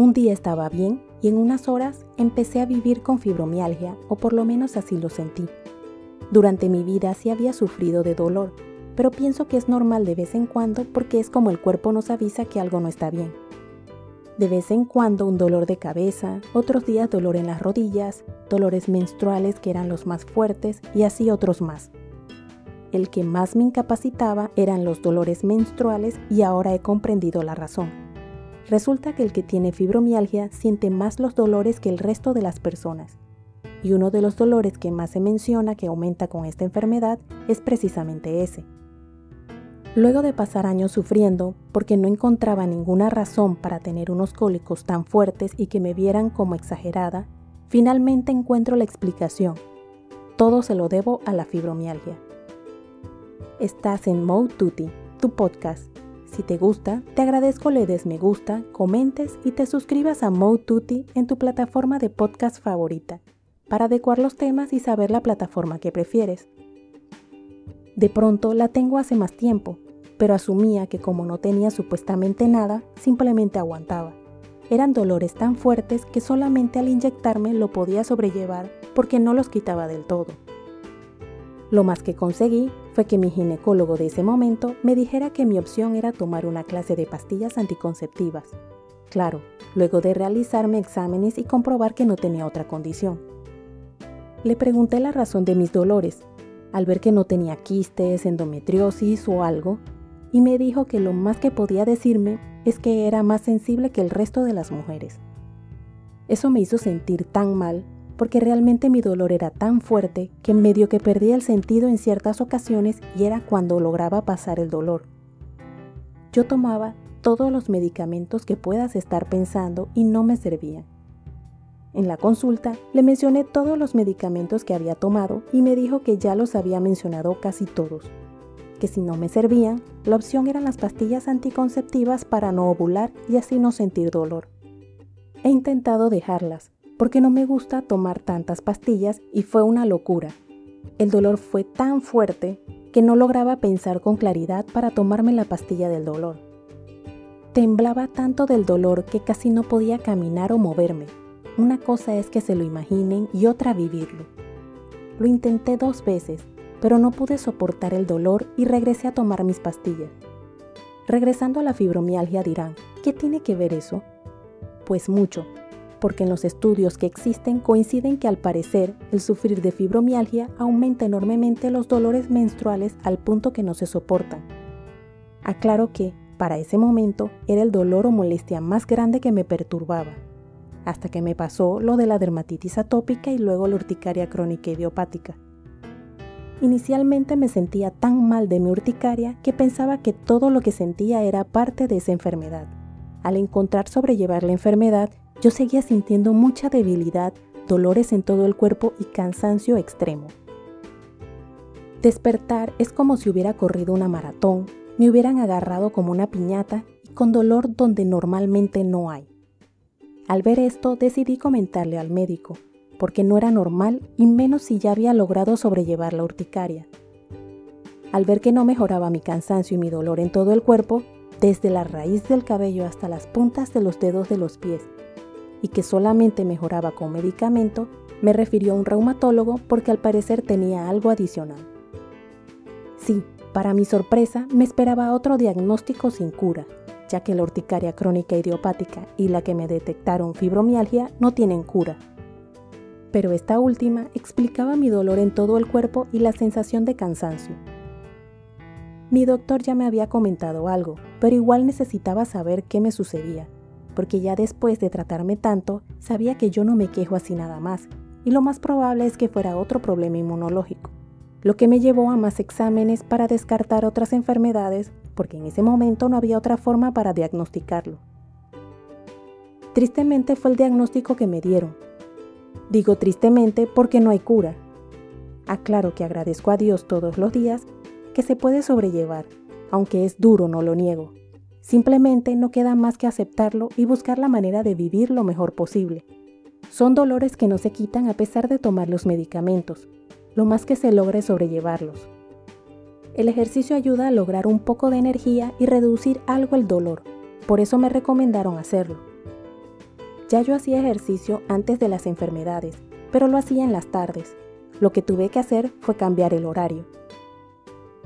Un día estaba bien y en unas horas empecé a vivir con fibromialgia, o por lo menos así lo sentí. Durante mi vida sí había sufrido de dolor, pero pienso que es normal de vez en cuando porque es como el cuerpo nos avisa que algo no está bien. De vez en cuando un dolor de cabeza, otros días dolor en las rodillas, dolores menstruales que eran los más fuertes y así otros más. El que más me incapacitaba eran los dolores menstruales y ahora he comprendido la razón. Resulta que el que tiene fibromialgia siente más los dolores que el resto de las personas. Y uno de los dolores que más se menciona que aumenta con esta enfermedad es precisamente ese. Luego de pasar años sufriendo porque no encontraba ninguna razón para tener unos cólicos tan fuertes y que me vieran como exagerada, finalmente encuentro la explicación. Todo se lo debo a la fibromialgia. Estás en Mode Tutti, tu podcast. Si te gusta, te agradezco le des me gusta, comentes y te suscribas a Mode Tutti en tu plataforma de podcast favorita, para adecuar los temas y saber la plataforma que prefieres. De pronto la tengo hace más tiempo, pero asumía que como no tenía supuestamente nada, simplemente aguantaba. Eran dolores tan fuertes que solamente al inyectarme lo podía sobrellevar porque no los quitaba del todo. Lo más que conseguí fue que mi ginecólogo de ese momento me dijera que mi opción era tomar una clase de pastillas anticonceptivas. Claro, luego de realizarme exámenes y comprobar que no tenía otra condición. Le pregunté la razón de mis dolores al ver que no tenía quistes, endometriosis o algo, y me dijo que lo más que podía decirme es que era más sensible que el resto de las mujeres. Eso me hizo sentir tan mal porque realmente mi dolor era tan fuerte que medio que perdía el sentido en ciertas ocasiones y era cuando lograba pasar el dolor. Yo tomaba todos los medicamentos que puedas estar pensando y no me servían. En la consulta le mencioné todos los medicamentos que había tomado y me dijo que ya los había mencionado casi todos, que si no me servían, la opción eran las pastillas anticonceptivas para no ovular y así no sentir dolor. He intentado dejarlas, porque no me gusta tomar tantas pastillas y fue una locura. El dolor fue tan fuerte que no lograba pensar con claridad para tomarme la pastilla del dolor. Temblaba tanto del dolor que casi no podía caminar o moverme. Una cosa es que se lo imaginen y otra vivirlo. Lo intenté dos veces, pero no pude soportar el dolor y regresé a tomar mis pastillas. Regresando a la fibromialgia dirán, ¿qué tiene que ver eso? Pues mucho, porque en los estudios que existen coinciden que al parecer el sufrir de fibromialgia aumenta enormemente los dolores menstruales al punto que no se soportan. Aclaro que, para ese momento, era el dolor o molestia más grande que me perturbaba hasta que me pasó lo de la dermatitis atópica y luego la urticaria crónica idiopática. Inicialmente me sentía tan mal de mi urticaria que pensaba que todo lo que sentía era parte de esa enfermedad. Al encontrar sobrellevar la enfermedad, yo seguía sintiendo mucha debilidad, dolores en todo el cuerpo y cansancio extremo. Despertar es como si hubiera corrido una maratón, me hubieran agarrado como una piñata y con dolor donde normalmente no hay. Al ver esto decidí comentarle al médico, porque no era normal y menos si ya había logrado sobrellevar la urticaria. Al ver que no mejoraba mi cansancio y mi dolor en todo el cuerpo, desde la raíz del cabello hasta las puntas de los dedos de los pies, y que solamente mejoraba con medicamento, me refirió a un reumatólogo porque al parecer tenía algo adicional. Sí, para mi sorpresa, me esperaba otro diagnóstico sin cura, ya que la urticaria crónica idiopática y la que me detectaron fibromialgia no tienen cura. Pero esta última explicaba mi dolor en todo el cuerpo y la sensación de cansancio. Mi doctor ya me había comentado algo, pero igual necesitaba saber qué me sucedía, porque ya después de tratarme tanto, sabía que yo no me quejo así nada más, y lo más probable es que fuera otro problema inmunológico, lo que me llevó a más exámenes para descartar otras enfermedades porque en ese momento no había otra forma para diagnosticarlo. Tristemente fue el diagnóstico que me dieron. Digo tristemente porque no hay cura. Aclaro que agradezco a Dios todos los días que se puede sobrellevar, aunque es duro, no lo niego. Simplemente no queda más que aceptarlo y buscar la manera de vivir lo mejor posible. Son dolores que no se quitan a pesar de tomar los medicamentos. Lo más que se logra es sobrellevarlos. El ejercicio ayuda a lograr un poco de energía y reducir algo el dolor, por eso me recomendaron hacerlo. Ya yo hacía ejercicio antes de las enfermedades, pero lo hacía en las tardes. Lo que tuve que hacer fue cambiar el horario.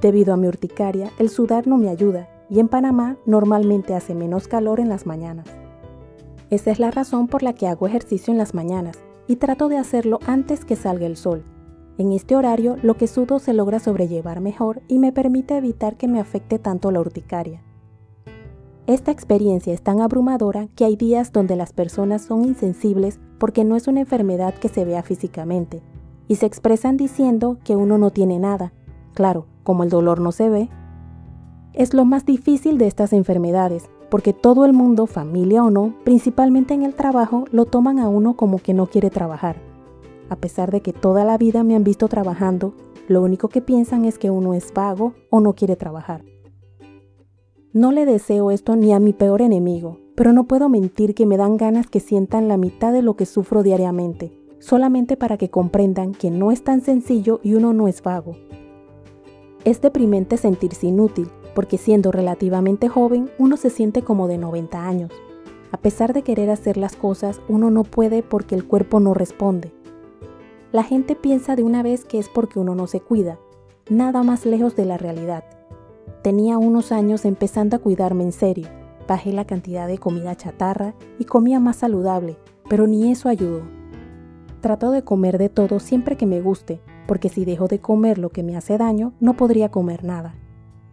Debido a mi urticaria, el sudar no me ayuda y en Panamá normalmente hace menos calor en las mañanas. Esa es la razón por la que hago ejercicio en las mañanas y trato de hacerlo antes que salga el sol. En este horario lo que sudo se logra sobrellevar mejor y me permite evitar que me afecte tanto la urticaria. Esta experiencia es tan abrumadora que hay días donde las personas son insensibles porque no es una enfermedad que se vea físicamente, y se expresan diciendo que uno no tiene nada. Claro, como el dolor no se ve, es lo más difícil de estas enfermedades, porque todo el mundo, familia o no, principalmente en el trabajo, lo toman a uno como que no quiere trabajar. A pesar de que toda la vida me han visto trabajando, lo único que piensan es que uno es vago o no quiere trabajar. No le deseo esto ni a mi peor enemigo, pero no puedo mentir que me dan ganas que sientan la mitad de lo que sufro diariamente, solamente para que comprendan que no es tan sencillo y uno no es vago. Es deprimente sentirse inútil, porque siendo relativamente joven uno se siente como de 90 años. A pesar de querer hacer las cosas, uno no puede porque el cuerpo no responde. La gente piensa de una vez que es porque uno no se cuida, nada más lejos de la realidad. Tenía unos años empezando a cuidarme en serio, bajé la cantidad de comida chatarra y comía más saludable, pero ni eso ayudó. Trato de comer de todo siempre que me guste, porque si dejo de comer lo que me hace daño, no podría comer nada.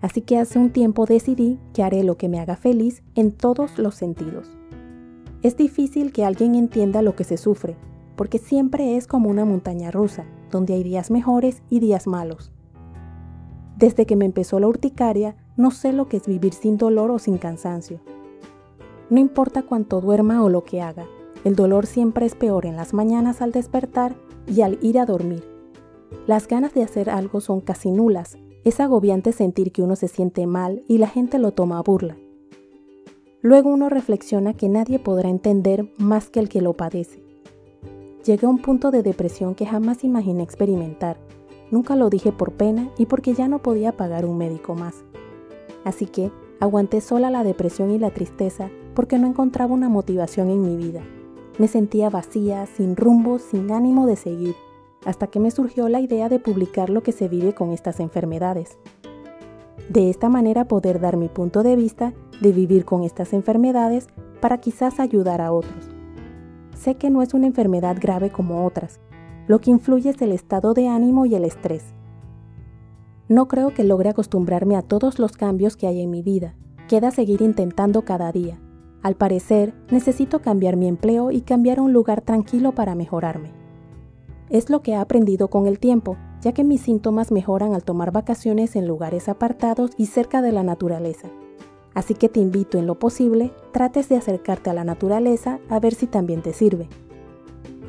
Así que hace un tiempo decidí que haré lo que me haga feliz en todos los sentidos. Es difícil que alguien entienda lo que se sufre, porque siempre es como una montaña rusa, donde hay días mejores y días malos. Desde que me empezó la urticaria, no sé lo que es vivir sin dolor o sin cansancio. No importa cuánto duerma o lo que haga, el dolor siempre es peor en las mañanas al despertar y al ir a dormir. Las ganas de hacer algo son casi nulas es agobiante sentir que uno se siente mal y la gente lo toma a burla. Luego uno reflexiona que nadie podrá entender más que el que lo padece. Llegué a un punto de depresión que jamás imaginé experimentar. Nunca lo dije por pena y porque ya no podía pagar un médico más. Así que aguanté sola la depresión y la tristeza porque no encontraba una motivación en mi vida. Me sentía vacía, sin rumbo, sin ánimo de seguir hasta que me surgió la idea de publicar lo que se vive con estas enfermedades. De esta manera poder dar mi punto de vista de vivir con estas enfermedades para quizás ayudar a otros. Sé que no es una enfermedad grave como otras, lo que influye es el estado de ánimo y el estrés. No creo que logre acostumbrarme a todos los cambios que hay en mi vida, queda seguir intentando cada día. Al parecer, necesito cambiar mi empleo y cambiar a un lugar tranquilo para mejorarme. Es lo que he aprendido con el tiempo, ya que mis síntomas mejoran al tomar vacaciones en lugares apartados y cerca de la naturaleza. Así que te invito en lo posible, trates de acercarte a la naturaleza a ver si también te sirve.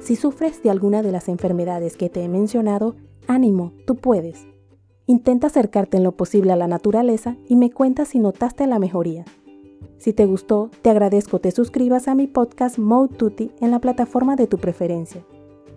Si sufres de alguna de las enfermedades que te he mencionado, ánimo, tú puedes. Intenta acercarte en lo posible a la naturaleza y me cuentas si notaste la mejoría. Si te gustó, te agradezco te suscribas a mi podcast Mode Tutti en la plataforma de tu preferencia